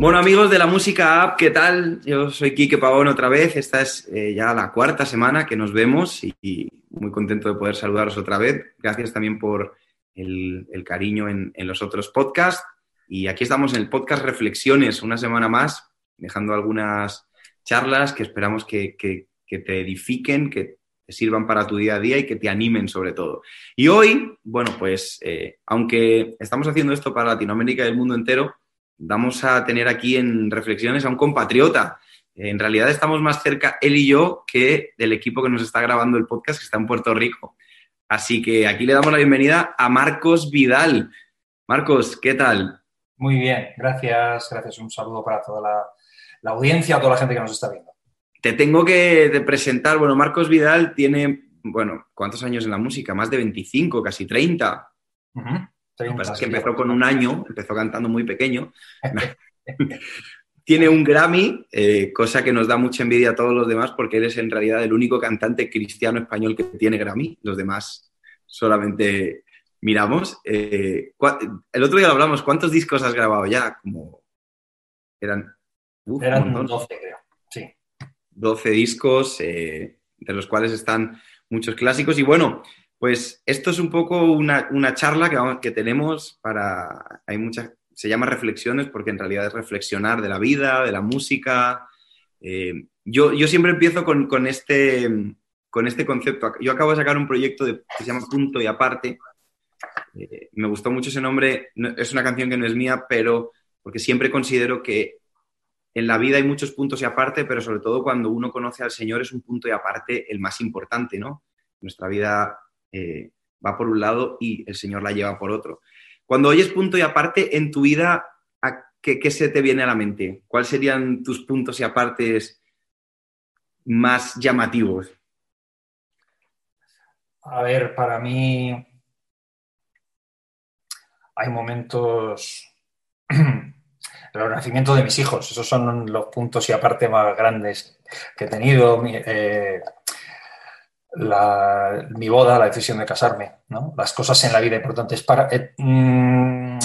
Bueno, amigos de la música app, ¿qué tal? Yo soy Quique Pavón otra vez. Esta es eh, ya la cuarta semana que nos vemos y, muy contento de poder saludaros otra vez. Gracias también por el, cariño en, los otros podcasts. Y aquí estamos en el podcast Reflexiones, una semana más, dejando algunas charlas que esperamos que, te edifiquen, que te sirvan para tu día a día y que te animen sobre todo. Y hoy, bueno, pues eh, aunque estamos haciendo esto para Latinoamérica y el mundo entero, vamos a tener aquí en reflexiones a un compatriota. En realidad estamos más cerca él y yo que del equipo que nos está grabando el podcast que está en Puerto Rico. Así que aquí le damos la bienvenida a Marcos Vidal. Marcos, ¿qué tal? Muy bien, gracias, gracias. Un saludo para toda la, audiencia, a toda la gente que nos está viendo. Te tengo que presentar, bueno, Marcos Vidal tiene, bueno, ¿cuántos años en la música? Más de 25, casi 30 que empezó con un año, empezó cantando muy pequeño. Tiene un Grammy, eh, cosa que nos da mucha envidia a todos los demás porque eres en realidad el único cantante cristiano español que tiene Grammy. Los demás solamente miramos. Eh, el otro día lo hablamos, ¿cuántos discos has grabado ya? Como eran, eran 12, creo. Sí. 12 discos, eh, de los cuales están muchos clásicos. Y bueno, pues esto es un poco una, charla que, que, tenemos para... Hay muchas... Se llama reflexiones porque en realidad es reflexionar de la vida, de la música. Eh, yo, yo, siempre empiezo con, este, con este concepto. Yo acabo de sacar un proyecto que se llama Punto y Aparte. Eh, me gustó mucho ese nombre. es una canción que no es mía, pero porque siempre considero que en la vida hay muchos puntos y aparte, pero sobre todo cuando uno conoce al Señor es un punto y aparte el más importante, ¿no? Nuestra vida eh, va por un lado y el Señor la lleva por otro. Cuando oyes punto y aparte en tu vida, qué, se te viene a la mente? ¿Cuáles serían tus puntos y apartes más llamativos? A ver, para mí hay momentos el nacimiento de mis hijos, esos son los puntos y aparte más grandes que he tenido. Eh, mi boda, la decisión de casarme, ¿no? las cosas en la vida importantes. Para, eh, mm,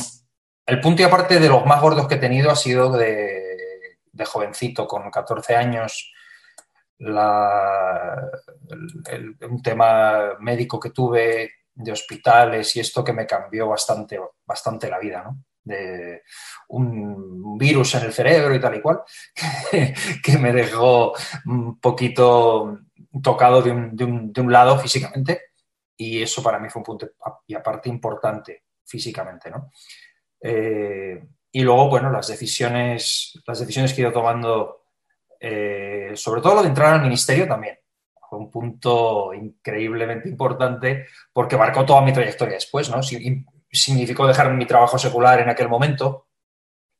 el punto y aparte de los más gordos que he tenido ha sido de, jovencito, con 14 años, un tema médico que tuve de hospitales y esto que me cambió bastante, bastante la vida, ¿no? de un virus en el cerebro y tal y cual, que me dejó un poquito tocado de un, lado físicamente y eso para mí fue un punto y aparte importante físicamente, ¿no? Eh, y luego, bueno, las decisiones, las decisiones que he ido tomando, eh, sobre todo lo de entrar al ministerio también, fue un punto increíblemente importante porque marcó toda mi trayectoria después, ¿no? Significó dejar mi trabajo secular en aquel momento.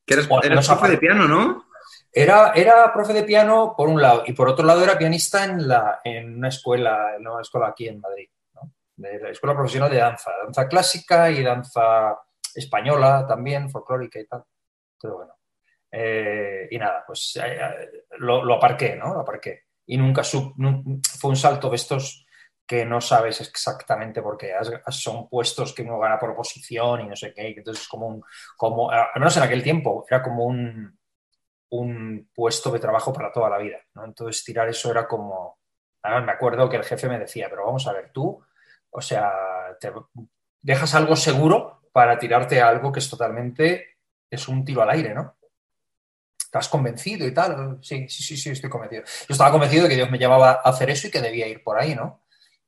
Que eres, eres profe de piano, ¿no? Era, era profe de piano por un lado y por otro lado era pianista en, la, en una escuela, en una escuela aquí en Madrid, de la escuela profesional de danza, danza clásica y danza española también, folclórica y tal. Todo bueno. Eh, y nada, pues eh, eh, lo, aparqué, ¿no? Lo aparqué. Y nunca fue un salto de estos que no sabes exactamente por qué. Son puestos que uno gana por oposición y no sé qué. Entonces es como un, como, al menos en aquel tiempo, era como un, un puesto de trabajo para toda la vida. ¿no? Entonces, tirar eso era como. me acuerdo que el jefe me decía, pero vamos a ver, tú, o sea, dejas algo seguro para tirarte a algo que es totalmente. es un tiro al aire, ¿no? ¿Estás convencido y tal? Sí, sí, sí, sí, estoy convencido. Yo estaba convencido de que Dios me llamaba a hacer eso y que debía ir por ahí, ¿no?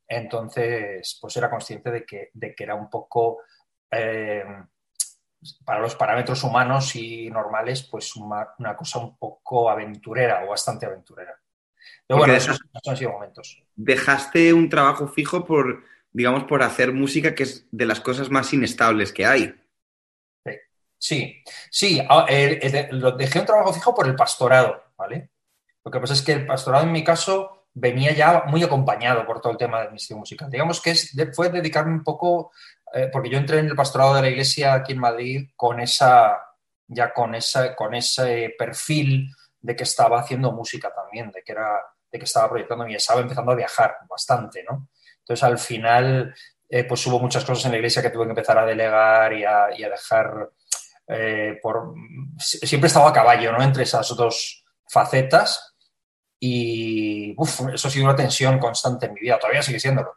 Entonces, pues era consciente de que, de que era un poco. Eh, para los parámetros humanos y normales, pues una, cosa un poco aventurera o bastante aventurera. Pero bueno, esos, han sido momentos. Dejaste un trabajo fijo por, digamos, por hacer música que es de las cosas más inestables que hay. Sí, sí, dejé un trabajo fijo por el pastorado, ¿vale? Lo que pasa es que el pastorado en mi caso venía ya muy acompañado por todo el tema del ministerio musical. Digamos que es, fue dedicarme un poco eh, porque yo entré en el pastorado de la iglesia aquí en Madrid con esa, ya con, esa, con ese perfil de que estaba haciendo música también, de que, era, de que estaba proyectando y estaba empezando a viajar bastante, ¿no? Entonces al final, eh, pues hubo muchas cosas en la iglesia que tuve que empezar a delegar y a, dejar eh, por, siempre he estado a caballo, ¿no? Entre esas dos facetas y eso ha sido una tensión constante en mi vida, todavía sigue siéndolo.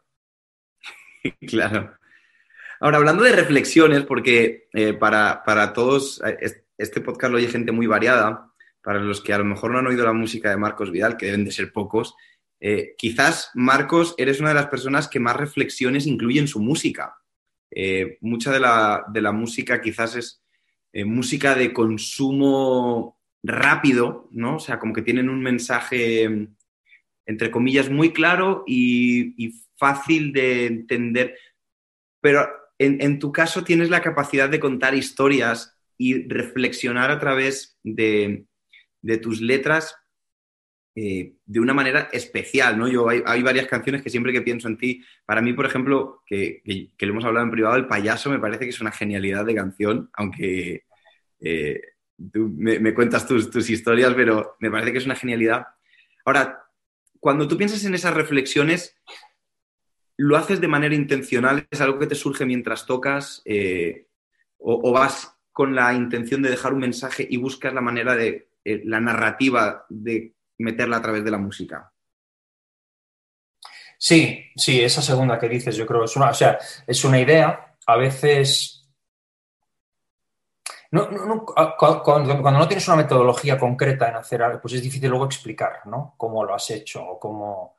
Claro. Ahora, hablando de reflexiones, porque eh, para, todos, eh, este podcast lo oye gente muy variada, para los que a lo mejor no han oído la música de Marcos Vidal, que deben de ser pocos, eh, quizás, Marcos, eres una de las personas que más reflexiones incluye en su música. mucha de la, de la, música quizás es música de consumo rápido, ¿no? O sea, como que tienen un mensaje, entre comillas, muy claro y, y fácil de entender. Pero en, tu caso tienes la capacidad de contar historias y reflexionar a través de, tus letras eh, de una manera especial, ¿no? Yo hay, varias canciones que siempre que pienso en ti, para mí, por ejemplo, que, que, lo hemos hablado en privado, El payaso me parece que es una genialidad de canción, aunque eh, tú me, cuentas tus, tus, historias, pero me parece que es una genialidad. Ahora, cuando tú piensas en esas reflexiones, ¿Lo haces de manera intencional? ¿Es algo que te surge mientras tocas? Eh, o, vas con la intención de dejar un mensaje y buscas la manera de, eh, la narrativa de meterla a través de la música? Sí, sí, esa segunda que dices, yo creo, es una, o sea, es una idea. A veces cuando, no tienes una metodología concreta en hacer algo, pues es difícil luego explicar, ¿no? Cómo lo has hecho o cómo,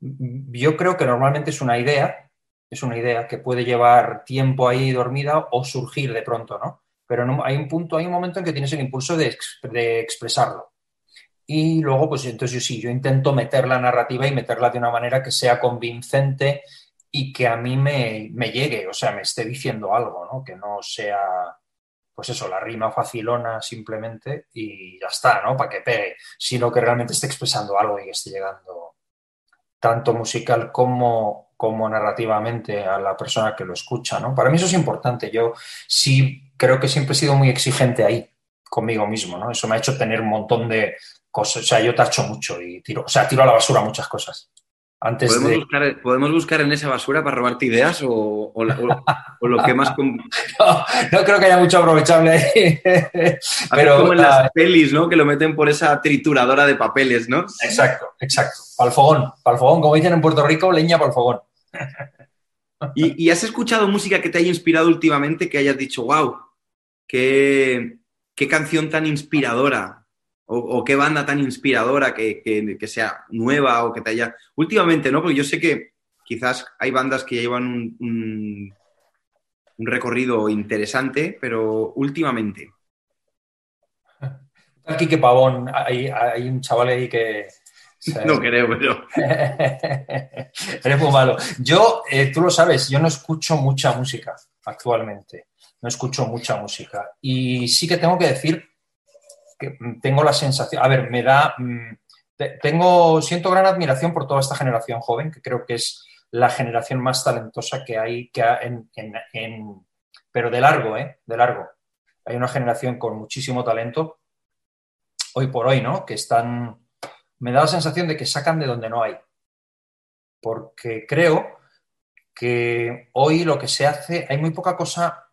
yo creo que normalmente es una idea, es una idea que puede llevar tiempo ahí dormida o surgir de pronto, ¿no? Pero hay un punto, hay un momento en que tienes el impulso de, expresarlo. Y luego, pues entonces yo sí, yo intento meter la narrativa y meterla de una manera que sea convincente y que a mí me, me llegue, o sea, me esté diciendo algo, ¿no? Que no sea, pues eso, la rima facilona simplemente y ya está, ¿no? Para que pegue, sino que realmente esté expresando algo y esté llegando tanto musical como, como narrativamente a la persona que lo escucha, ¿no? Para mí eso es importante. Yo sí creo que siempre he sido muy exigente ahí, conmigo mismo, ¿no? Eso me ha hecho tener un montón de cosas. O sea, yo tacho mucho y tiro, o sea, tiro a la basura muchas cosas. Antes ¿Podemos, de... buscar, ¿Podemos buscar en esa basura para robarte ideas o, lo que más... no, creo que haya mucho aprovechable ahí. Pero, como en las pelis, ¿no? Que lo meten por esa trituradora de papeles, ¿no? Exacto, exacto. Para el fogón, para el fogón, como dicen en Puerto Rico, leña para el fogón. ¿Y, has escuchado música que te haya inspirado últimamente que hayas dicho, wow, qué, qué canción tan inspiradora? O, qué banda tan inspiradora que, sea nueva o que te haya... Últimamente, ¿no? Porque yo sé que quizás hay bandas que llevan un, un, recorrido interesante, pero últimamente. Aquí que pavón, hay, un chaval ahí que... No creo, pero... Eres muy malo. Yo, eh, tú lo sabes, yo no escucho mucha música actualmente. No escucho mucha música. Y sí que tengo que decir que tengo la sensación, a ver, me da, mm, tengo, siento gran admiración por toda esta generación joven, que creo que es la generación más talentosa que hay, que en, pero de largo, ¿eh? De largo. Hay una generación con muchísimo talento, hoy por hoy, ¿no? Que están, me da la sensación de que sacan de donde no hay. Porque creo que hoy lo que se hace, hay muy poca cosa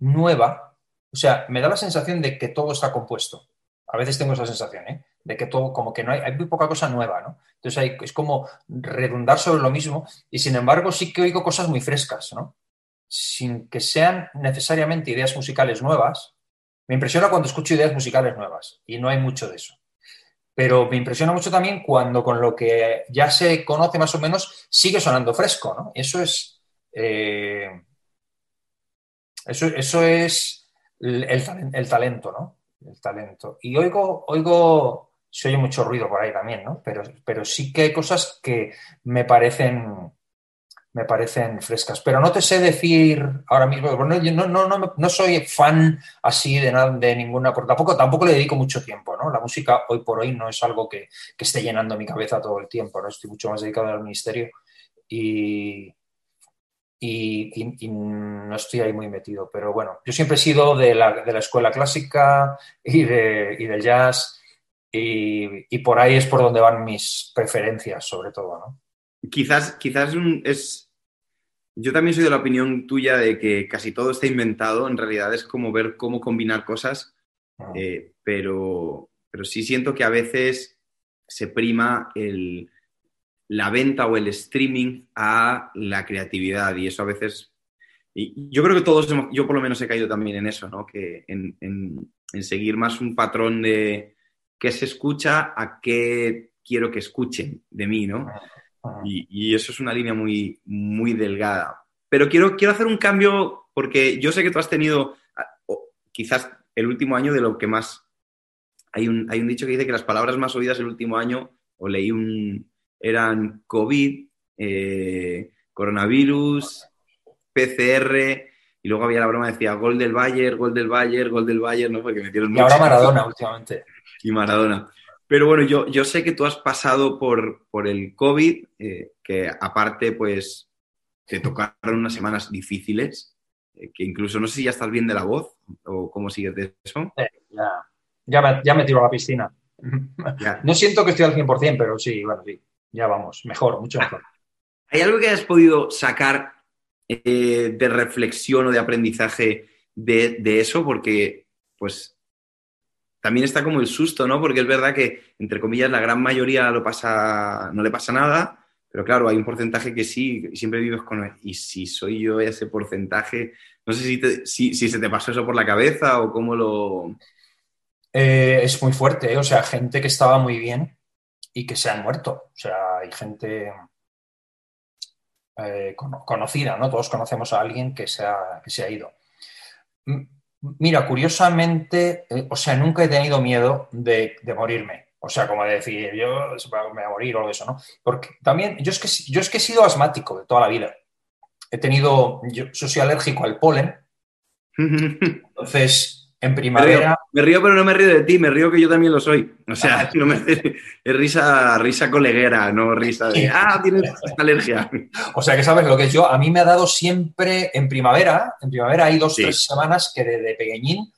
nueva o sea, me da la sensación de que todo está compuesto. A veces tengo esa sensación, ¿eh? De que todo, como que no hay, hay muy poca cosa nueva, ¿no? Entonces hay, es como redundar sobre lo mismo y sin embargo sí que oigo cosas muy frescas, ¿no? Sin que sean necesariamente ideas musicales nuevas. Me impresiona cuando escucho ideas musicales nuevas y no hay mucho de eso. Pero me impresiona mucho también cuando con lo que ya se conoce más o menos sigue sonando fresco, ¿no? Eso es... Eh, eso, eso es el, talento, ¿no? El talento. Y oigo, oigo, se oye mucho ruido por ahí también, ¿no? Pero, pero sí que hay cosas que me parecen, me parecen frescas. Pero no te sé decir ahora mismo, no, no, no, no soy fan así de, nada, de ninguna, tampoco, tampoco le dedico mucho tiempo, ¿no? La música hoy por hoy no es algo que, que esté llenando mi cabeza todo el tiempo, ¿no? Estoy mucho más dedicado al ministerio y, y, no estoy ahí muy metido. Pero bueno, yo siempre he sido de la, de la escuela clásica y, de, y del jazz y, por ahí es por donde van mis preferencias, sobre todo, ¿no? Quizás, quizás es yo también soy de la opinión tuya de que casi todo está inventado. En realidad es como ver cómo combinar cosas, Ah. eh, pero, pero sí siento que a veces se prima el, la venta o el streaming a la creatividad y eso a veces... Y yo creo que todos, hemos- yo por lo menos he caído también en eso, ¿no? Que en, en- en seguir más un patrón de qué se escucha a qué quiero que escuchen de mí, ¿no? Y, y eso es una línea muy, muy delgada. Pero quiero, quiero hacer un cambio porque yo sé que tú has tenido ah, quizás el último año de lo que más... Hay un, hay un dicho que dice que las palabras más oídas el último año, o leí un... eran COVID, eh, coronavirus, PCR, y luego había la broma, decía gol del Bayern, gol del Bayern, gol del Bayern, ¿no? Porque metieron Y ahora. Maradona últimamente. y Maradona. Pero bueno, yo, yo sé que tú has pasado por, por el COVID, eh, que aparte, pues, te tocaron unas semanas difíciles, eh, que incluso no sé si ya estás bien de la voz o cómo sigues de eso. Ya, ya, me, ya me tiro a la piscina. Ya. No siento que estoy al 100%, pero sí, bueno, sí, ya vamos, mejor, mucho mejor. ¿Hay algo que hayas podido sacar eh, de reflexión o de aprendizaje de, de eso? Porque, pues, también está como el susto, ¿no? Porque es verdad que, entre comillas, la gran mayoría lo pasa, no le pasa nada, pero claro, hay un porcentaje que sí, siempre vives con... Y si soy yo ese porcentaje, no sé si, te- si, si se te pasó eso por la cabeza o cómo lo... Eh, es muy fuerte, ¿eh? o sea, gente que estaba muy bien y que se han muerto. O sea, hay gente eh, cono- conocida, ¿no? Todos conocemos a alguien que se ha, que se ha ido. Mira, curiosamente, eh, o sea, nunca he tenido miedo de, de morirme. O sea, como de decir, yo me voy a morir o algo de eso, ¿no? Porque también, yo es que, yo es que he sido asmático de toda la vida. He tenido, yo, yo soy alérgico al polen, entonces en río, primavera me río, pero no me río de ti, me río que yo también lo soy. O sea, no me- es risa, risa coleguera, no risa de, ah, tienes alergia. O sea, que sabes lo que es yo. A mí me ha dado siempre en primavera. En primavera hay dos, Sí. tres semanas que desde pequeñín,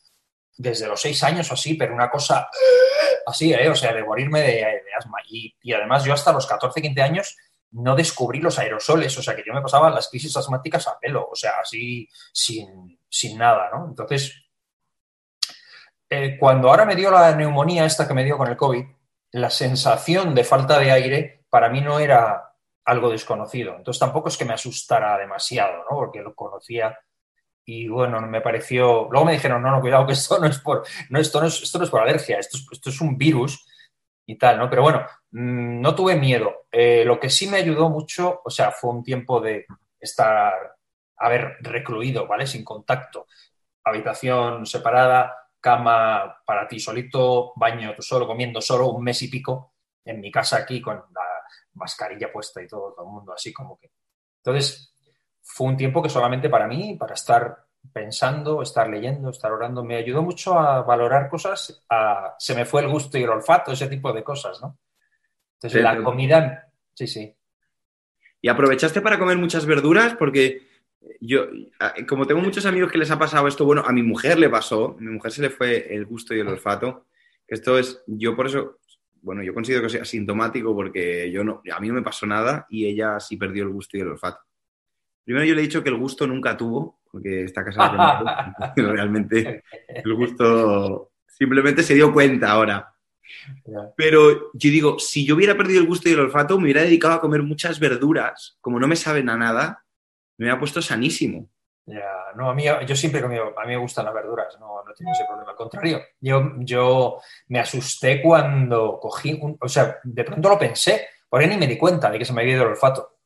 desde los seis años o así, pero una cosa así, ¿eh? O sea, de morirme de, de asma. Y, y además yo hasta los 14, 15 años no descubrí los aerosoles. O sea, que yo me pasaba las crisis asmáticas a pelo. O sea, así sin, sin nada, ¿no? Entonces, eh, cuando ahora me dio la neumonía esta que me dio con el COVID, la sensación de falta de aire para mí no era algo desconocido. Entonces tampoco es que me asustara demasiado, ¿no? Porque lo conocía y bueno, me pareció... Luego me dijeron, no, no, cuidado, que esto no es por, no, esto no es, esto no es por alergia, esto es, esto es un virus y tal, ¿no? Pero bueno, mmm, no tuve miedo. Eh, lo que sí me ayudó mucho, o sea, fue un tiempo de estar, haber recluido, ¿vale? Sin contacto. Habitación separada, cama para ti solito, baño tú solo, comiendo solo, un mes y pico en mi casa aquí con la mascarilla puesta y todo, todo el mundo así como que. Entonces, fue un tiempo que solamente para mí, para estar pensando, estar leyendo, estar orando, me ayudó mucho a valorar cosas, a, se me fue el gusto y el olfato, ese tipo de cosas, ¿no? Entonces, Sí, la comida, sí, sí. ¿Y aprovechaste para comer muchas verduras? Porque yo, como tengo muchos amigos que les ha pasado esto, bueno, a mi mujer le pasó, a mi mujer se le fue el gusto y el olfato. Esto es, yo por eso, bueno, yo considero que soy asintomático porque yo no, a mí no me pasó nada y ella sí perdió el gusto y el olfato. Primero yo le he dicho que el gusto nunca tuvo, porque está casada conmigo, pero realmente el gusto simplemente se dio cuenta ahora. Pero yo digo, si yo hubiera perdido el gusto y el olfato, me hubiera dedicado a comer muchas verduras. Como no me saben a nada, me hubiera puesto sanísimo. Ya, no, a mí, yo siempre comido, a mí me gustan las verduras, no, no tengo ese problema, al contrario. Yo, yo me asusté cuando cogí, un, o sea, de pronto lo pensé, porque ni me di cuenta de que se me había ido el olfato.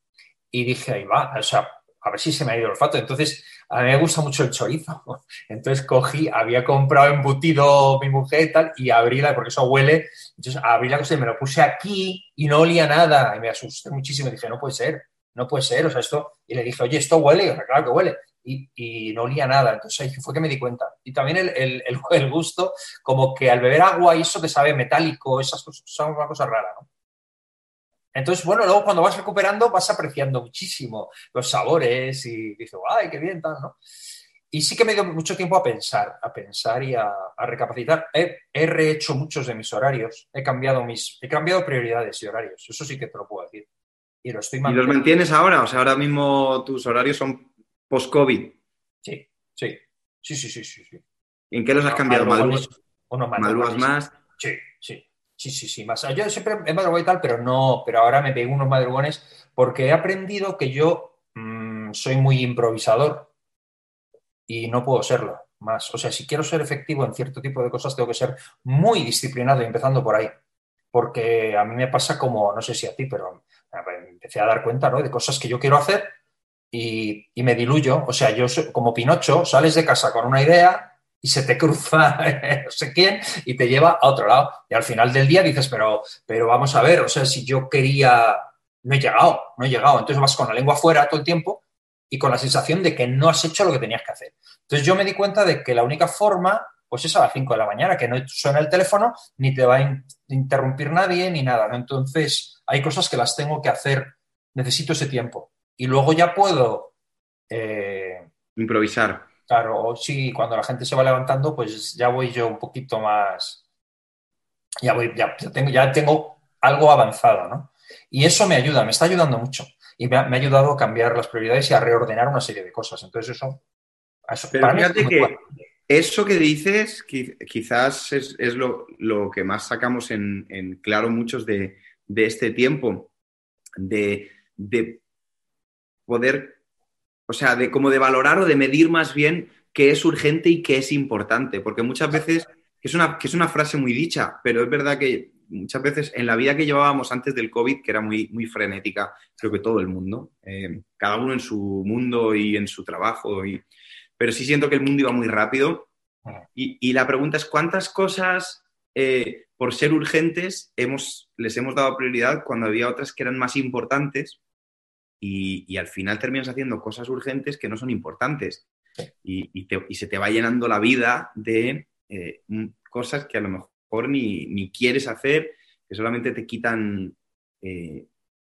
Y dije, ahí va, o sea, a ver si se me ha ido el olfato. Entonces, a mí me gusta mucho el chorizo. Entonces cogí, había comprado embutido mi mujer y tal, y abrí la, porque eso huele, entonces abrí la cosa y me lo puse aquí y no olía nada. Y me asusté muchísimo y dije, no puede ser, no puede ser, o sea, esto, y le dije, oye, esto huele, y claro que huele. Y, no olía nada. Entonces ahí fue que me di cuenta. Y también el, gusto, como que al beber agua y eso te sabe metálico, esas cosas, son una cosa rara, ¿no? Entonces, bueno, luego cuando vas recuperando vas apreciando muchísimo los sabores y dices, ¡ay, qué bien, tal, ¿no? Y sí que me dio mucho tiempo a pensar, a pensar y a, a recapacitar. He, he, rehecho muchos de mis horarios, he cambiado mis, he cambiado prioridades y horarios, eso sí que te lo puedo decir. Y lo estoy ¿Y los manteniendo. mantienes ahora? O sea, ahora mismo tus horarios son post-COVID. Sí, sí, sí, sí, sí, sí. sí. ¿En qué los has cambiado? Madrugones, ¿Madrugas, uno madrugas más? Sí, sí, sí, sí, sí, más. Yo siempre he madrugado y tal, pero no, pero ahora me pego unos madrugones porque he aprendido que yo mm, soy muy improvisador y no puedo serlo más. O sea, si quiero ser efectivo en cierto tipo de cosas, tengo que ser muy disciplinado, empezando por ahí. Porque a mí me pasa como, no sé si a ti, pero empecé a dar cuenta ¿no? de cosas que yo quiero hacer y, me diluyo. O sea, yo como Pinocho, sales de casa con una idea y se te cruza no sé quién y te lleva a otro lado. Y al final del día dices, pero, pero vamos a ver, o sea, si yo quería, no he llegado, no he llegado. Entonces vas con la lengua fuera todo el tiempo y con la sensación de que no has hecho lo que tenías que hacer. Entonces yo me di cuenta de que la única forma, pues es a las 5 de la mañana, que no suena el teléfono, ni te va a in interrumpir nadie, ni nada. Entonces hay cosas que las tengo que hacer, necesito ese tiempo. Y luego ya puedo... Eh, Improvisar. Claro, sí, cuando la gente se va levantando, pues ya voy yo un poquito más, ya voy, ya, ya tengo, ya tengo algo avanzado, ¿no? Y eso me ayuda, me está ayudando mucho. Y me ha, me ha ayudado a cambiar las prioridades y a reordenar una serie de cosas. Entonces eso, eso Pero para mí es fíjate que bueno. eso que dices qui- quizás es, es lo, lo que más sacamos en, en claro muchos de, de este tiempo, de, de poder, o sea, de como de valorar o de medir más bien qué es urgente y qué es importante, porque muchas veces, que es una, que es una frase muy dicha, pero es verdad que muchas veces en la vida que llevábamos antes del COVID, que era muy, muy frenética, creo que todo el mundo, eh, cada uno en su mundo y en su trabajo, y, pero sí siento que el mundo iba muy rápido. Y, y la pregunta es, ¿cuántas cosas, eh, por ser urgentes, les hemos dado prioridad cuando había otras que eran más importantes? Y, al final terminas haciendo cosas urgentes que no son importantes. Y, se te va llenando la vida de eh, cosas que a lo mejor ni, ni quieres hacer, que solamente te quitan, eh,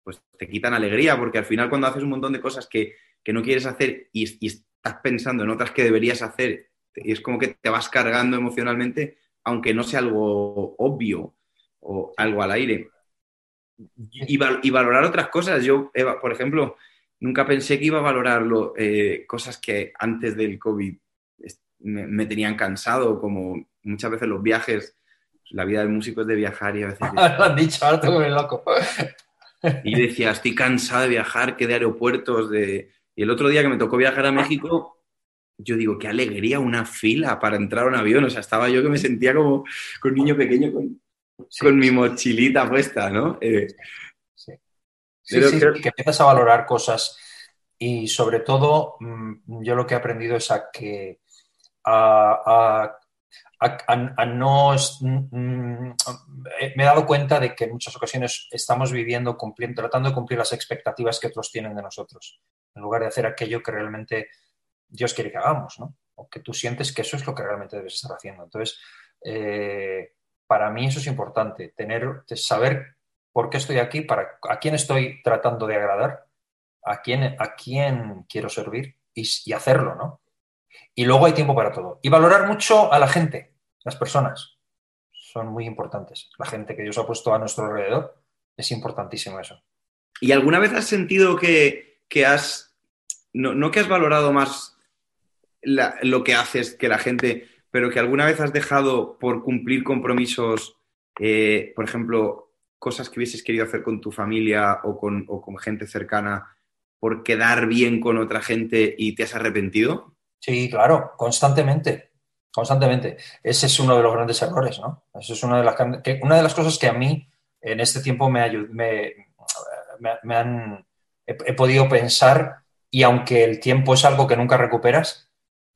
pues te quitan alegría, porque al final cuando haces un montón de cosas que, que no quieres hacer y, y estás pensando en otras que deberías hacer, y es como que te vas cargando emocionalmente, aunque no sea algo obvio o algo al aire. Y, val- y valorar otras cosas. Yo, Eva, por ejemplo, nunca pensé que iba a valorarlo eh, cosas que antes del COVID me, me tenían cansado, como muchas veces los viajes. La vida del músico es de viajar y a veces... Lo han dicho, ahora tengo ver loco. Y decía, estoy cansado de viajar, que de aeropuertos, de... Y el otro día que me tocó viajar a México, yo digo, qué alegría una fila para entrar a un avión. O sea, estaba yo que me sentía como con un niño pequeño con, Sí, con mi mochilita puesta, ¿no? Eh, sí. Sí, Pero creo- que empiezas a valorar cosas y sobre todo mm, yo lo que he aprendido es a que a, a- a- a- a no es- mm, eh, me he dado cuenta de que en muchas ocasiones estamos viviendo cumpliendo, tratando de cumplir las expectativas que otros tienen de nosotros en lugar de hacer aquello que realmente Dios quiere que hagamos, ¿no? O que tú sientes que eso es lo que realmente debes estar haciendo. Entonces, eh, para mí eso es importante, tener, saber por qué estoy aquí, para, a quién estoy tratando de agradar, a quién, a quién quiero servir y, y hacerlo, ¿no? Y luego hay tiempo para todo. Y valorar mucho a la gente, las personas. Son muy importantes. La gente que Dios ha puesto a nuestro alrededor es importantísimo eso. ¿Y alguna vez has sentido que, que has, no, no que has valorado más la- lo que haces que la gente, pero que alguna vez has dejado por cumplir compromisos, eh, por ejemplo, cosas que hubieses querido hacer con tu familia o con, o con gente cercana, por quedar bien con otra gente y te has arrepentido? Sí, claro, constantemente, constantemente. Ese es uno de los grandes errores, ¿no? Eso es una de las, que, una de las cosas que a mí en este tiempo me, me, me, me han, he, he, podido pensar y aunque el tiempo es algo que nunca recuperas,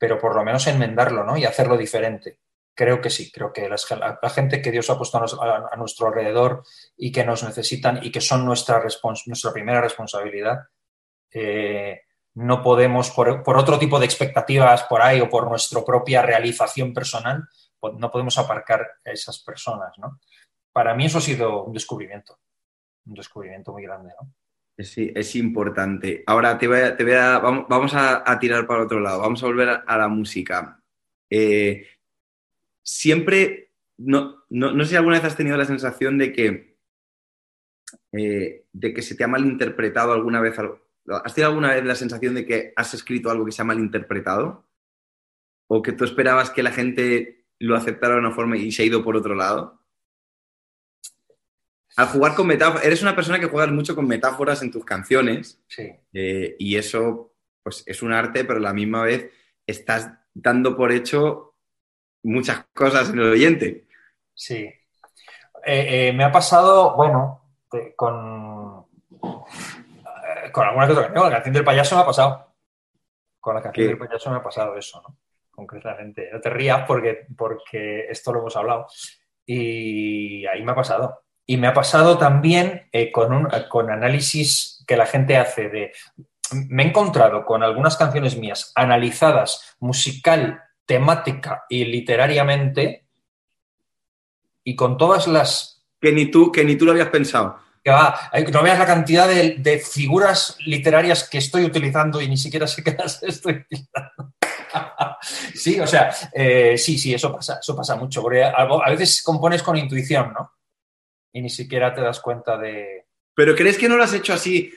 pero por lo menos enmendarlo, ¿no? Y hacerlo diferente. Creo que sí, creo que la, gente que Dios ha puesto a, nuestro alrededor y que nos necesitan y que son nuestra, nuestra primera responsabilidad, eh, no podemos, por, por, otro tipo de expectativas por ahí o por nuestra propia realización personal, pues no podemos aparcar a esas personas, ¿no? Para mí eso ha sido un descubrimiento, un descubrimiento muy grande, ¿no? Sí, es importante. Ahora te voy a, te voy a vamos, vamos a, tirar para otro lado, vamos a volver a, a la música. Eh, siempre, no, no, no sé si alguna vez has tenido la sensación de que eh, de que se te ha malinterpretado alguna vez? ¿Has tenido alguna vez la sensación de que has escrito algo que se ha malinterpretado? ¿O que tú esperabas que la gente lo aceptara de una forma y se ha ido por otro lado? Al jugar con metáforas, eres una persona que juegas mucho con metáforas en tus canciones. Sí. eh, y eso, pues, es un arte, pero a la misma vez estás dando por hecho muchas cosas en el oyente. Sí. Eh, eh, me ha pasado, bueno, de- con, con alguna que otra canción. La canción del payaso me ha pasado. Con la canción ¿Qué? del payaso me ha pasado eso, ¿no? Concretamente. No te rías porque, porque esto lo hemos hablado. Y ahí me ha pasado. Y me ha pasado también eh, con, un, con análisis que la gente hace de... Me he encontrado con algunas canciones mías analizadas musical, temática y literariamente y con todas las Que ni tú, que ni tú lo habías pensado. que va, no veas la cantidad de, de figuras literarias que estoy utilizando y ni siquiera sé qué las estoy utilizando. sí, o sea, eh, sí, sí, eso pasa, eso pasa mucho, porque a veces compones con intuición, ¿no? Y ni siquiera te das cuenta de... Pero ¿crees que no lo has hecho así?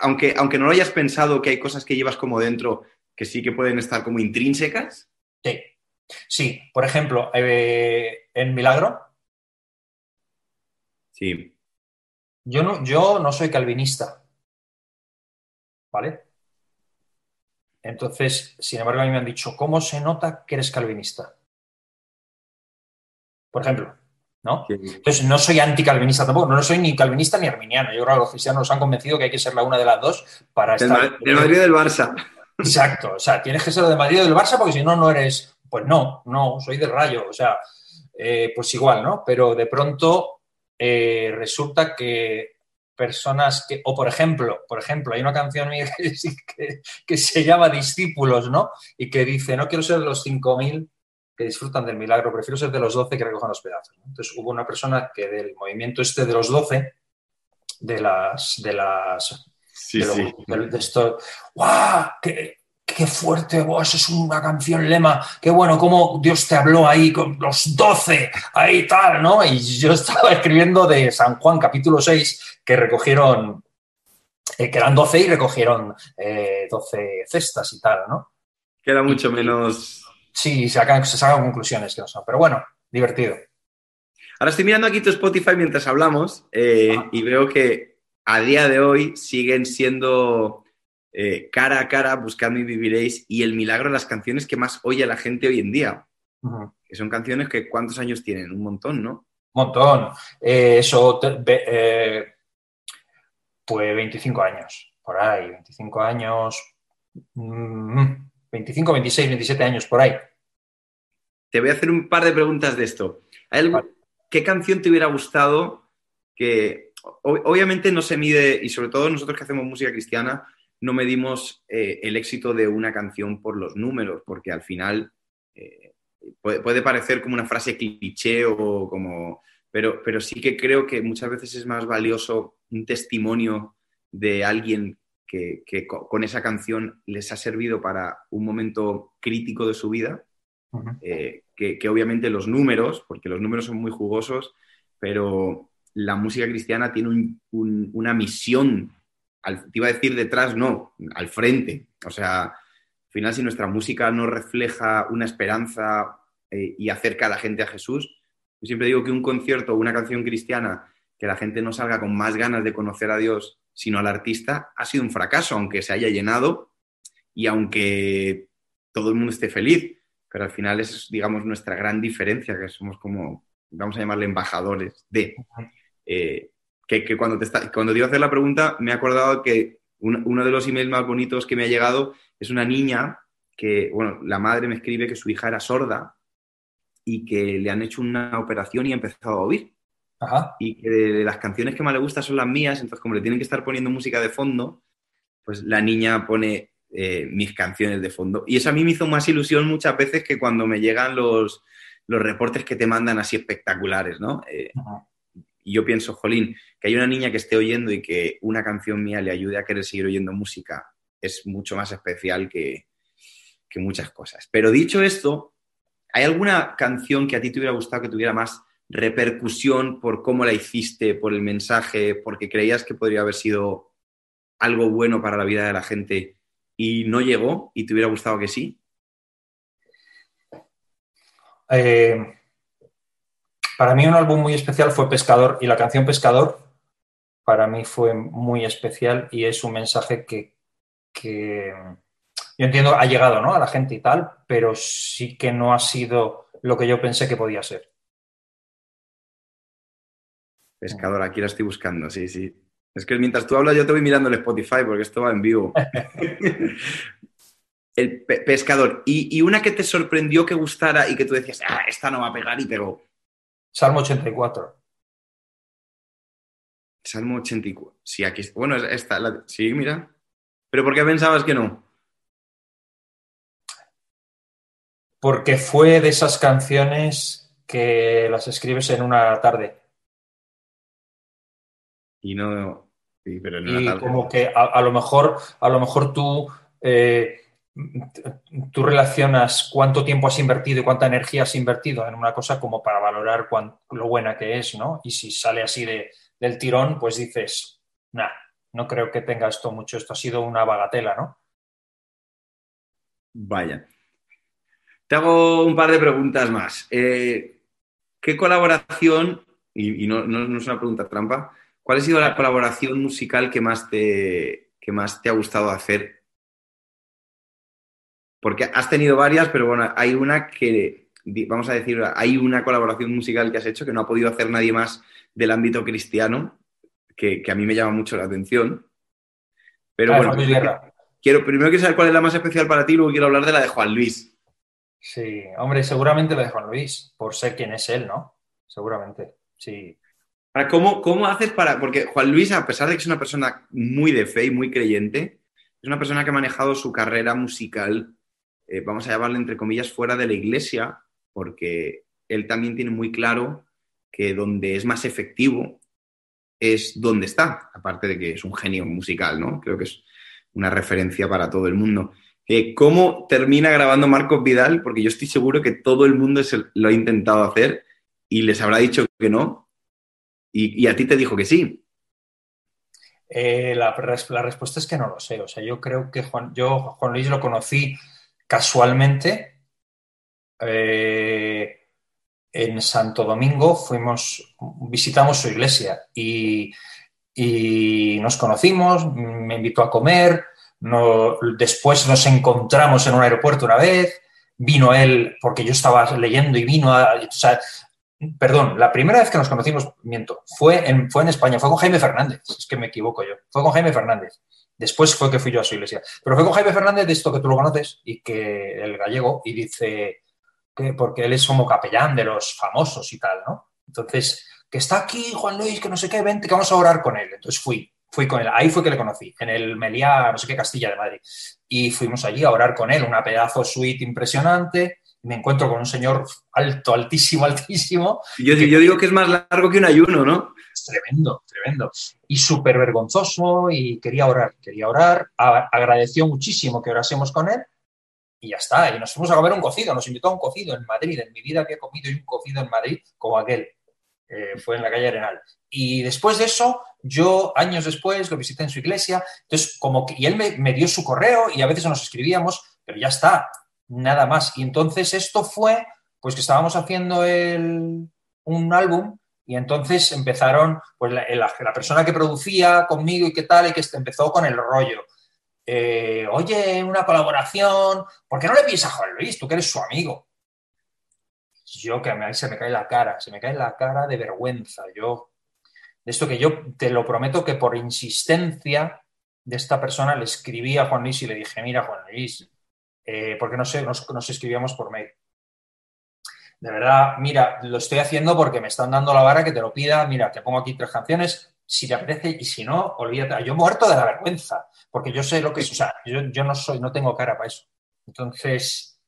Aunque, aunque no lo hayas pensado, que hay cosas que llevas como dentro que sí que pueden estar como intrínsecas. Sí, sí. por ejemplo, eh, en Milagro, Sí. yo no, yo no soy calvinista, ¿vale? Entonces, sin embargo, a mí me han dicho, ¿cómo se nota que eres calvinista? Por ejemplo, ¿no? Sí. Entonces, no soy anticalvinista tampoco, no soy ni calvinista ni arminiano. Yo creo que los cristianos nos han convencido que hay que ser la una de las dos para Del, estar... Ma- del Madrid y del Barça. Exacto, o sea, tienes que ser de Madrid o del Barça porque si no, no eres... Pues no, no, soy del Rayo, o sea, eh, pues igual, ¿no? Pero de pronto eh, resulta que personas que, o por ejemplo, por ejemplo, hay una canción mía que, que- que se llama Discípulos, ¿no? Y que dice, no quiero ser de los 5.000 que disfrutan del milagro, prefiero ser de los 12 que recojan los pedazos. ¿no? Entonces hubo una persona que del movimiento este de los 12, de las, de las Sí, de, lo- sí. de- de esto. ¡Guau! ¡Qué, qué fuerte! ¡Buah, eso es una canción lema. ¡Qué bueno! ¿Cómo Dios te habló ahí con los doce! Ahí tal, ¿no? Y yo estaba escribiendo de San Juan, capítulo 6, que recogieron, eh, que eran 12 y recogieron eh, 12 cestas y tal, ¿no? Queda mucho menos. Sí, se sacan, se sacan conclusiones que no son. Pero bueno, divertido. Ahora estoy mirando aquí tu Spotify mientras hablamos eh, Ah. y veo que a día de hoy siguen siendo eh, cara a cara, buscando y viviréis, y el milagro de las canciones que más oye la gente hoy en día. Que son canciones que ¿cuántos años tienen? Un montón, ¿no? montón. Eh, eso, eh, pues 25 años, por ahí, 25 años, mm, 25, 26, 27 años, por ahí. Te voy a hacer un par de preguntas de esto. ¿Hay algo- Vale. ¿Qué canción te hubiera gustado que obviamente no se mide, y sobre todo nosotros que hacemos música cristiana, no medimos eh, el éxito de una canción por los números, porque al final eh, puede, puede parecer como una frase cliché o como... Pero, pero sí que creo que muchas veces es más valioso un testimonio de alguien que, que co- con esa canción les ha servido para un momento crítico de su vida eh, que, que obviamente los números, porque los números son muy jugosos, pero la música cristiana tiene un- un- una misión, al- te iba a decir detrás, no, al frente. O sea, al final si nuestra música no refleja una esperanza eh, y acerca a la gente a Jesús, yo siempre digo que un concierto o una canción cristiana que la gente no salga con más ganas de conocer a Dios, sino al artista, ha sido un fracaso, aunque se haya llenado y aunque todo el mundo esté feliz pero al final es, digamos, nuestra gran diferencia, que somos como, vamos a llamarle embajadores de. eh, que, que cuando, te está, cuando te iba a hacer la pregunta, me he acordado que un- uno de los emails más bonitos que me ha llegado es una niña que, bueno, la madre me escribe que su hija era sorda y que le han hecho una operación y ha empezado a oír. Ajá. Y que de las canciones que más le gustan son las mías, entonces como le tienen que estar poniendo música de fondo, pues la niña pone eh, mis canciones de fondo. Y eso a mí me hizo más ilusión muchas veces que cuando me llegan los, los reportes que te mandan así espectaculares, ¿no? Eh, y yo pienso, jolín, que hay una niña que esté oyendo y que una canción mía le ayude a querer seguir oyendo música es mucho más especial que, que muchas cosas. Pero dicho esto, ¿hay alguna canción que a ti te hubiera gustado que tuviera más repercusión por cómo la hiciste, por el mensaje, porque creías que podría haber sido algo bueno para la vida de la gente y no llegó y te hubiera gustado que sí? Eh, para mí un álbum muy especial fue Pescador y la canción Pescador para mí fue muy especial y es un mensaje que, yo entiendo ha llegado ¿no? a la gente y tal, pero sí que no ha sido lo que yo pensé que podía ser. Pescador, aquí la estoy buscando, sí, sí. Es que mientras tú hablas yo te voy mirando el Spotify porque esto va en vivo. el pescador. Y, una que te sorprendió que gustara y que tú decías, ah, esta no va a pegar y pegó. Salmo 84. Salmo 84. Sí, aquí Bueno, esta. La... Sí, mira. ¿Pero por qué pensabas que no? Porque fue de esas canciones que las escribes en una tarde. Y no. Sí, pero tarde. como que a, lo mejor, a lo mejor tú. Eh, tú relacionas cuánto tiempo has invertido y cuánta energía has invertido en una cosa como para valorar lo buena que es, ¿no? Y si sale así de, del tirón, pues dices, nah, no creo que tenga esto mucho, esto ha sido una bagatela, ¿no? Vaya. Te hago un par de preguntas más. Eh, ¿Qué colaboración, y, no, no, es una pregunta trampa, cuál ha sido la colaboración musical que más te, que más te ha gustado hacer porque has tenido varias, pero bueno, hay una que, vamos a decir, hay una colaboración musical que has hecho que no ha podido hacer nadie más del ámbito cristiano, que, a mí me llama mucho la atención. Pero ah, bueno, quiero, primero quiero saber cuál es la más especial para ti, luego quiero hablar de la de Juan Luis. Sí, hombre, seguramente la de Juan Luis, por ser quién es él, ¿no? Seguramente, sí. ¿Cómo, ¿Cómo haces para.? Porque Juan Luis, a pesar de que es una persona muy de fe y muy creyente, es una persona que ha manejado su carrera musical eh, vamos a llamarle entre comillas, fuera de la iglesia, porque él también tiene muy claro que donde es más efectivo es donde está, aparte de que es un genio musical, ¿no? Creo que es una referencia para todo el mundo. Eh, ¿Cómo termina grabando Marcos Vidal? Porque yo estoy seguro que todo el mundo lo ha intentado hacer y les habrá dicho que no, y, a ti te dijo que sí. Eh, la, respuesta es que no lo sé. O sea, yo creo que Juan, yo Juan Luis lo conocí casualmente, eh, en Santo Domingo fuimos, visitamos su iglesia y, nos conocimos, me invitó a comer, después nos encontramos en un aeropuerto una vez, vino él, porque yo estaba leyendo y vino a... perdón, la primera vez que nos conocimos, miento, fue en, fue en España, fue con Jaime Fernández, es que me equivoco yo, fue con Jaime Fernández. Después fue que fui yo a su iglesia. Pero fue con Jaime Fernández de esto que tú lo conoces y que el gallego y dice que porque él es como capellán de los famosos y tal, ¿no? Entonces, que está aquí Juan Luis, que no sé qué, vente, que vamos a orar con él. Entonces fui, fui con él. Ahí fue que le conocí, en el Meliá, no sé qué, Castilla de Madrid. Y fuimos allí a orar con él, una pedazo suite impresionante. Me encuentro con un señor alto, altísimo, altísimo. Yo, yo digo que es más largo que un ayuno, ¿no? tremendo, tremendo. Y súper vergonzoso y quería orar, quería orar. agradeció muchísimo que orásemos con él y ya está. Y nos fuimos a comer un cocido, nos invitó a un cocido en Madrid. En mi vida había comido un cocido en Madrid como aquel. Eh, fue en la calle Arenal. Y después de eso, yo años después lo visité en su iglesia. Entonces, como que, y él me, me dio su correo y a veces nos escribíamos, pero ya está, nada más. Y entonces esto fue, pues que estábamos haciendo el, un álbum y entonces empezaron, pues la, persona que producía conmigo y qué tal, y que empezó con el rollo. Eh, oye, una colaboración, ¿por qué no le pides a Juan Luis? Tú que eres su amigo. Yo que me, se me cae la cara, se me cae la cara de vergüenza. Yo, de esto que yo te lo prometo que por insistencia de esta persona le escribí a Juan Luis y le dije, mira Juan Luis, eh, ¿por qué no sé, nos, nos escribíamos por mail? de verdad, mira, lo estoy haciendo porque me están dando la vara que te lo pida, mira, te pongo aquí tres canciones, si te apetece y si no, olvídate. Yo muerto de la vergüenza, porque yo sé lo que es, o sea, yo, no soy, no tengo cara para eso. Entonces,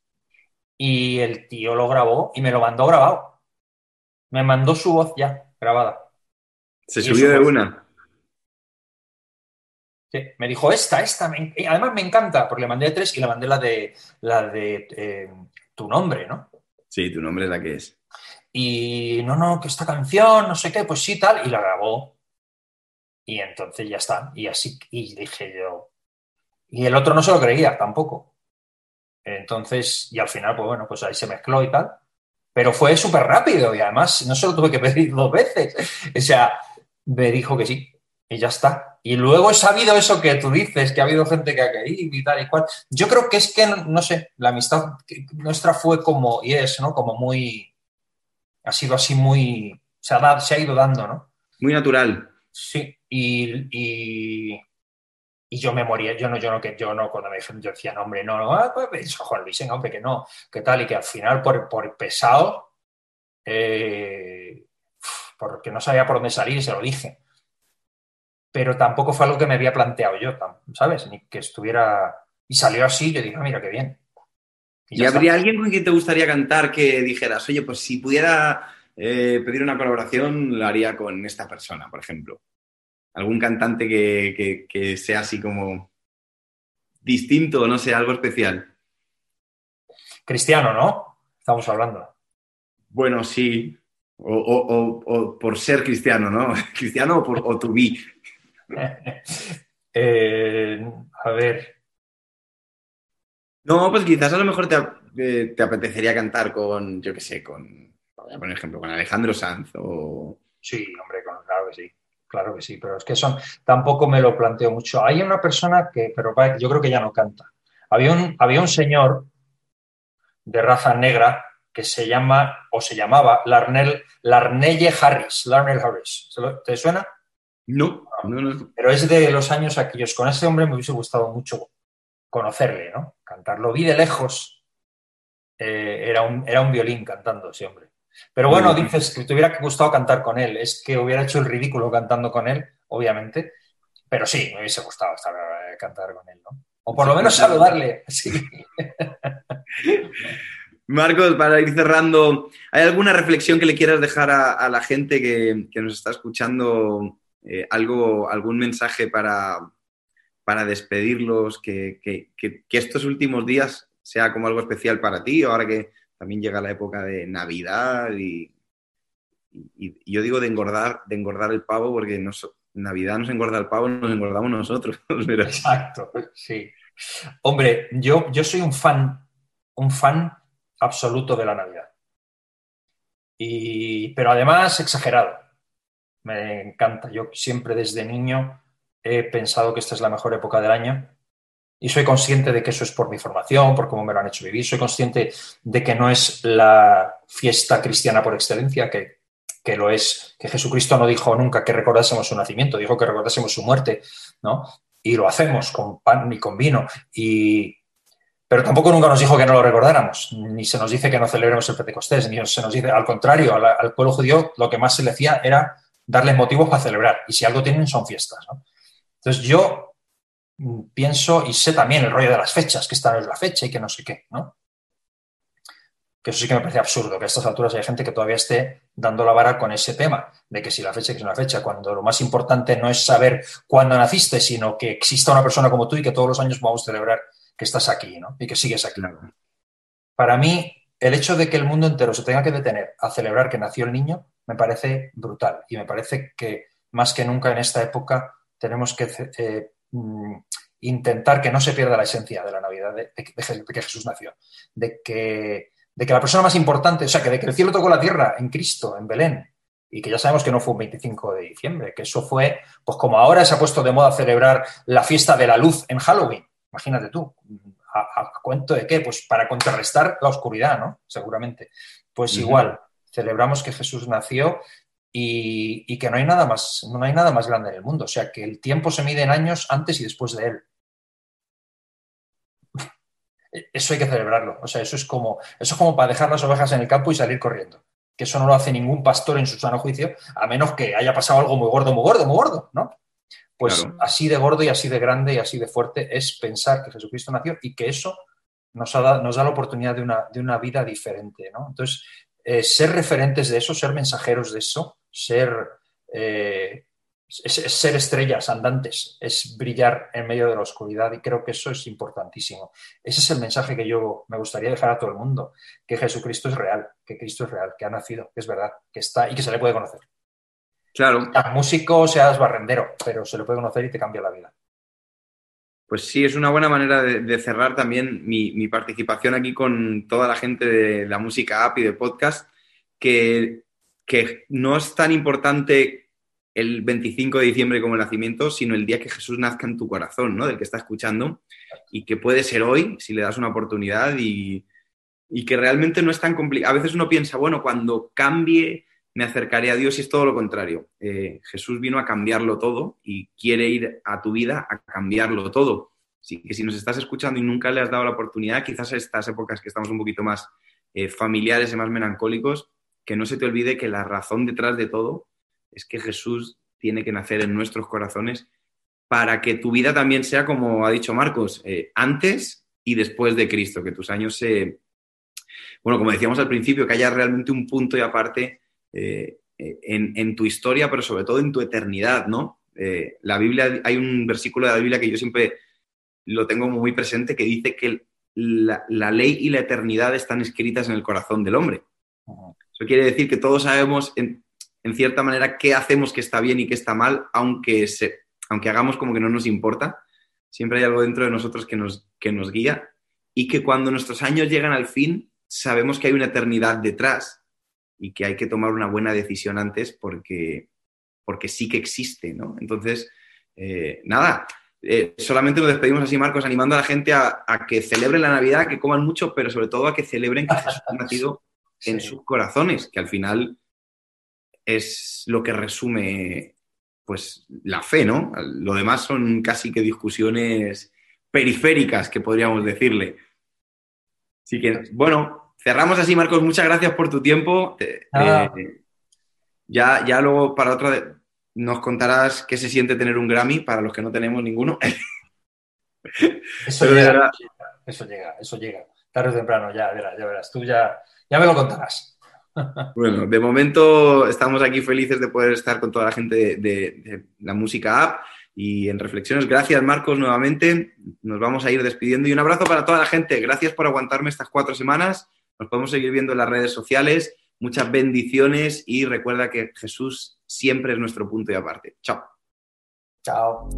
y el tío lo grabó y me lo mandó grabado. Me mandó su voz ya grabada. Se subió de una. Sí, me dijo esta, esta, además me encanta, porque le mandé tres y le mandé la de la de eh, tu nombre, ¿no? Sí, tu nombre es la que es. y no, no, que esta canción, no sé qué, pues sí, tal, y la grabó. Y entonces ya está. Y así, y dije yo. Y el otro no se lo creía tampoco. Entonces, y al final, pues bueno, pues ahí se mezcló y tal. Pero fue súper rápido y además no se lo tuve que pedir dos veces. O sea, me dijo que sí y ya está. Y luego he sabido eso que tú dices, que ha habido gente que ha querido y tal y cual. Yo creo que es que, no sé, la amistad nuestra fue como, y es, ¿no? Como muy, ha sido así muy, se ha, se ha ido dando, ¿no? Muy natural. Sí, y, y, yo me moría, yo no, yo no, que yo no, cuando me dijeron, yo decía, no, hombre, no, no, ah, pues, Juan Luis, hombre, que no, que tal, y que al final por, por pesado, eh, porque no sabía por dónde salir, se lo dije. Pero tampoco fue algo que me había planteado yo, ¿sabes? Ni que estuviera. Y salió así, yo dije, ah, mira, qué bien. ¿Y, habría alguien con quien te gustaría cantar que dijeras, oye, pues si pudiera eh, pedir una colaboración, lo haría con esta persona, por ejemplo? ¿Algún cantante que, que sea así como distinto, no sé, algo especial? Cristiano, ¿no? Estamos hablando. Bueno, sí. O, por ser cristiano, ¿no? Cristiano o, por, o to be. Eh, a ver. No, pues quizás a lo mejor te, eh, te apetecería cantar con, yo qué sé, con, por ejemplo, con Alejandro Sanz o... Sí, hombre, claro que sí. Claro que sí, pero es que son, tampoco me lo planteo mucho. Hay una persona que, pero yo creo que ya no canta. Había un, había un señor de raza negra que se llama, o se llamaba, Larnell, Larnelle Harris. Larnell Harris. ¿Te suena? No, no, no. Pero es de los años aquellos. Con ese hombre me hubiese gustado mucho conocerle, ¿no? Cantarlo. Vi de lejos. Eh, era, un, era un violín cantando ese hombre. Pero bueno, dices que te hubiera gustado cantar con él. Es que hubiera hecho el ridículo cantando con él, obviamente. Pero sí, me hubiese gustado estar, eh, cantar con él, ¿no? O por lo menos saludarle. Sí. Marcos, para ir cerrando, ¿hay alguna reflexión que le quieras dejar a, la gente que, nos está escuchando? Eh, algo, ¿Algún mensaje para, para despedirlos? Que, estos últimos días sea como algo especial para ti, ahora que también llega la época de Navidad y, yo digo de engordar, de engordar el pavo porque nos, Navidad nos engorda el pavo, nos engordamos nosotros. Exacto, sí. Hombre, yo, yo soy un fan, un fan absoluto de la Navidad. Y, pero además exagerado. Me encanta. Yo siempre desde niño he pensado que esta es la mejor época del año y soy consciente de que eso es por mi formación, por cómo me lo han hecho vivir. Soy consciente de que no es la fiesta cristiana por excelencia, que, que lo es, que Jesucristo no dijo nunca que recordásemos su nacimiento, dijo que recordásemos su muerte, ¿no? Y lo hacemos con pan y con vino. Y, pero tampoco nunca nos dijo que no lo recordáramos, ni se nos dice que no celebremos el Pentecostés, ni se nos dice, al contrario, al, pueblo judío lo que más se le hacía era darles motivos para celebrar, y si algo tienen son fiestas. Entonces yo pienso y sé también el rollo de las fechas, que esta no es la fecha y que no sé qué, ¿no? Que eso sí que me parece absurdo, que a estas alturas hay gente que todavía esté dando la vara con ese tema, de que si la fecha es una fecha, cuando lo más importante no es saber cuándo naciste, sino que exista una persona como tú y que todos los años vamos a celebrar que estás aquí ¿no? y que sigues aquí. Para mí, el hecho de que el mundo entero se tenga que detener a celebrar que nació el niño me parece brutal y me parece que más que nunca en esta época tenemos que eh, mm, intentar que no se pierda la esencia de la Navidad, de, que Jesús nació, de que, de que la persona más importante, o sea, que de que el cielo tocó la tierra en Cristo, en Belén, y que ya sabemos que no fue un 25 de diciembre, que eso fue, pues como ahora se ha puesto de moda celebrar la fiesta de la luz en Halloween, Imagínate tú, ¿a, cuento de qué? Pues para contrarrestar la oscuridad, ¿no? Seguramente. Pues igual, celebramos que Jesús nació y, que no hay, nada más, no hay nada más grande en el mundo. O sea, que el tiempo se mide en años antes y después de él. Eso hay que celebrarlo. O sea, eso es como, eso es como para dejar las ovejas en el campo y salir corriendo. Que eso no lo hace ningún pastor en su sano juicio, a menos que haya pasado algo muy gordo, muy gordo, muy gordo, ¿no? Pues así de gordo y así de grande y así de fuerte es pensar que Jesucristo nació y que eso nos, da, nos da la oportunidad de una, de una vida diferente. ¿no? Entonces, eh, ser referentes de eso, ser mensajeros de eso, ser, eh, es, ser estrellas andantes, es brillar en medio de la oscuridad y creo que eso es importantísimo. Ese es el mensaje que yo me gustaría dejar a todo el mundo, que Jesucristo es real, que Cristo es real, que ha nacido, que es verdad, que está y que se le puede conocer. Claro. Seas músico, seas barrendero, pero se le puede conocer y te cambia la vida. Pues sí, es una buena manera de, cerrar también mi, mi, participación aquí con toda la gente de la música app y de podcast, que, que no es tan importante el 25 de diciembre como el nacimiento, sino el día que Jesús nazca en tu corazón, ¿no? Del que está escuchando y que puede ser hoy si le das una oportunidad y, que realmente no es tan complicado. A veces uno piensa, bueno, cuando cambie me acercaré a Dios y es todo lo contrario. Eh, Jesús vino a cambiarlo todo y quiere ir a tu vida a cambiarlo todo. Así que si nos estás escuchando y nunca le has dado la oportunidad, quizás estas épocas que estamos un poquito más eh, familiares y más melancólicos, que no se te olvide que la razón detrás de todo es que Jesús tiene que nacer en nuestros corazones para que tu vida también sea, como ha dicho Marcos, eh, antes y después de Cristo, que tus años se... Bueno, como decíamos al principio, que haya realmente un punto y aparte eh, en, tu historia, pero sobre todo en tu eternidad, ¿no? Eh, la Biblia, hay un versículo de la Biblia que yo siempre lo tengo muy presente que dice que la, la ley y la eternidad están escritas en el corazón del hombre. Eso quiere decir que todos sabemos, en, en cierta manera, qué hacemos que está bien y qué está mal, aunque, se, aunque hagamos como que no nos importa. Siempre hay algo dentro de nosotros que nos, que nos guía y que cuando nuestros años llegan al fin, sabemos que hay una eternidad detrás y que hay que tomar una buena decisión antes porque, porque sí que existe, ¿no? Entonces, eh, nada, eh, solamente nos despedimos así, Marcos, animando a la gente a, que celebren la Navidad, que coman mucho, pero sobre todo a que celebren que Jesús ha nacido en sus corazones, que al final es lo que resume pues la fe, ¿no? Lo demás son casi que discusiones periféricas, que podríamos decirle. Así que, bueno, cerramos así, Marcos. Muchas gracias por tu tiempo. Eh, ya, ya luego para otra nos contarás qué se siente tener un Grammy para los que no tenemos ninguno. Eso, llega, eso llega, eso llega. Tarde o temprano, ya verás, ya verás. Tú ya, ya me lo contarás. Bueno, de momento estamos aquí felices de poder estar con toda la gente de, la música app y en reflexiones. Gracias, Marcos, nuevamente. Nos vamos a ir despidiendo y un abrazo para toda la gente. Gracias por aguantarme estas cuatro semanas. Nos podemos seguir viendo en las redes sociales. Muchas bendiciones y recuerda que Jesús siempre es nuestro punto y aparte. Chao. Chao.